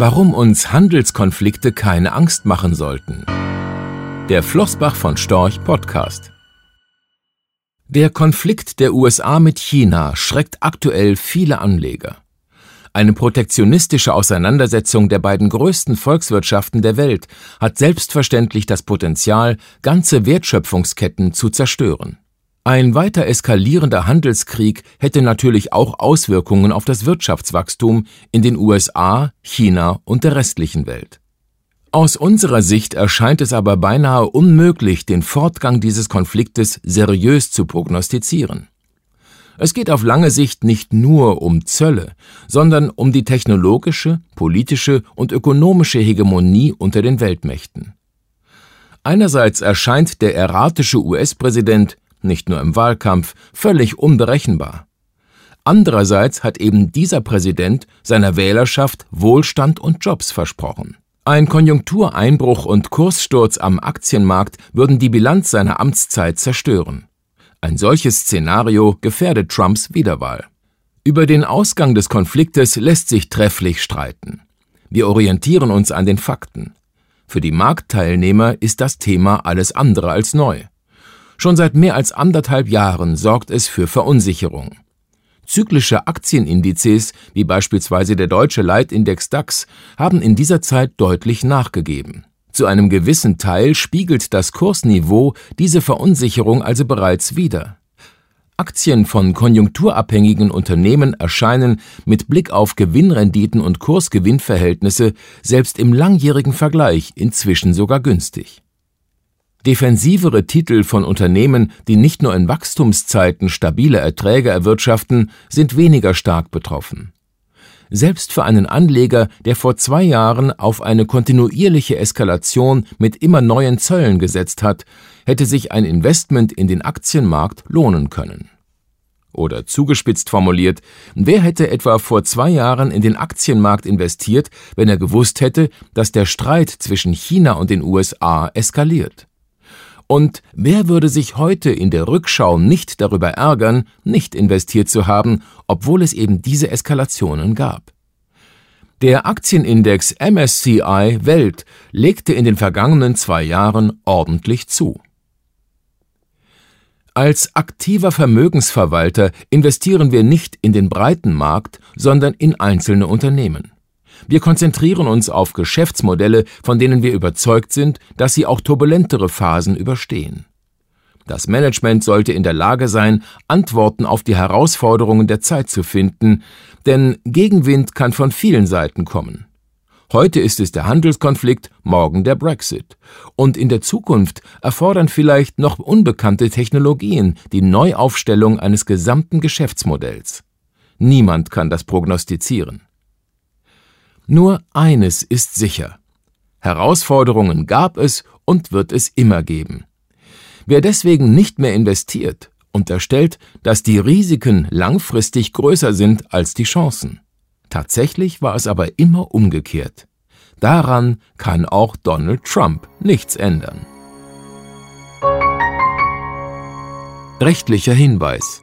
Warum uns Handelskonflikte keine Angst machen sollten. Der Flossbach von Storch Podcast. Der Konflikt der USA mit China schreckt aktuell viele Anleger. Eine protektionistische Auseinandersetzung der beiden größten Volkswirtschaften der Welt hat selbstverständlich das Potenzial, ganze Wertschöpfungsketten zu zerstören. Ein weiter eskalierender Handelskrieg hätte natürlich auch Auswirkungen auf das Wirtschaftswachstum in den USA, China und der restlichen Welt. Aus unserer Sicht erscheint es aber beinahe unmöglich, den Fortgang dieses Konfliktes seriös zu prognostizieren. Es geht auf lange Sicht nicht nur um Zölle, sondern um die technologische, politische und ökonomische Hegemonie unter den Weltmächten. Einerseits erscheint der erratische US-Präsident nicht nur im Wahlkampf, völlig unberechenbar. Andererseits hat eben dieser Präsident seiner Wählerschaft Wohlstand und Jobs versprochen. Ein Konjunktureinbruch und Kurssturz am Aktienmarkt würden die Bilanz seiner Amtszeit zerstören. Ein solches Szenario gefährdet Trumps Wiederwahl. Über den Ausgang des Konfliktes lässt sich trefflich streiten. Wir orientieren uns an den Fakten. Für die Marktteilnehmer ist das Thema alles andere als neu. Schon seit mehr als anderthalb Jahren sorgt es für Verunsicherung. Zyklische Aktienindizes, wie beispielsweise der deutsche Leitindex DAX, haben in dieser Zeit deutlich nachgegeben. Zu einem gewissen Teil spiegelt das Kursniveau diese Verunsicherung also bereits wider. Aktien von konjunkturabhängigen Unternehmen erscheinen mit Blick auf Gewinnrenditen und Kursgewinnverhältnisse selbst im langjährigen Vergleich inzwischen sogar günstig. Defensivere Titel von Unternehmen, die nicht nur in Wachstumszeiten stabile Erträge erwirtschaften, sind weniger stark betroffen. Selbst für einen Anleger, der vor zwei Jahren auf eine kontinuierliche Eskalation mit immer neuen Zöllen gesetzt hat, hätte sich ein Investment in den Aktienmarkt lohnen können. Oder zugespitzt formuliert, wer hätte etwa vor zwei Jahren in den Aktienmarkt investiert, wenn er gewusst hätte, dass der Streit zwischen China und den USA eskaliert? Und wer würde sich heute in der Rückschau nicht darüber ärgern, nicht investiert zu haben, obwohl es eben diese Eskalationen gab? Der Aktienindex MSCI Welt legte in den vergangenen zwei Jahren ordentlich zu. Als aktiver Vermögensverwalter investieren wir nicht in den breiten Markt, sondern in einzelne Unternehmen. Wir konzentrieren uns auf Geschäftsmodelle, von denen wir überzeugt sind, dass sie auch turbulentere Phasen überstehen. Das Management sollte in der Lage sein, Antworten auf die Herausforderungen der Zeit zu finden, denn Gegenwind kann von vielen Seiten kommen. Heute ist es der Handelskonflikt, morgen der Brexit. Und in der Zukunft erfordern vielleicht noch unbekannte Technologien die Neuaufstellung eines gesamten Geschäftsmodells. Niemand kann das prognostizieren. Nur eines ist sicher. Herausforderungen gab es und wird es immer geben. Wer deswegen nicht mehr investiert, unterstellt, dass die Risiken langfristig größer sind als die Chancen. Tatsächlich war es aber immer umgekehrt. Daran kann auch Donald Trump nichts ändern. Rechtlicher Hinweis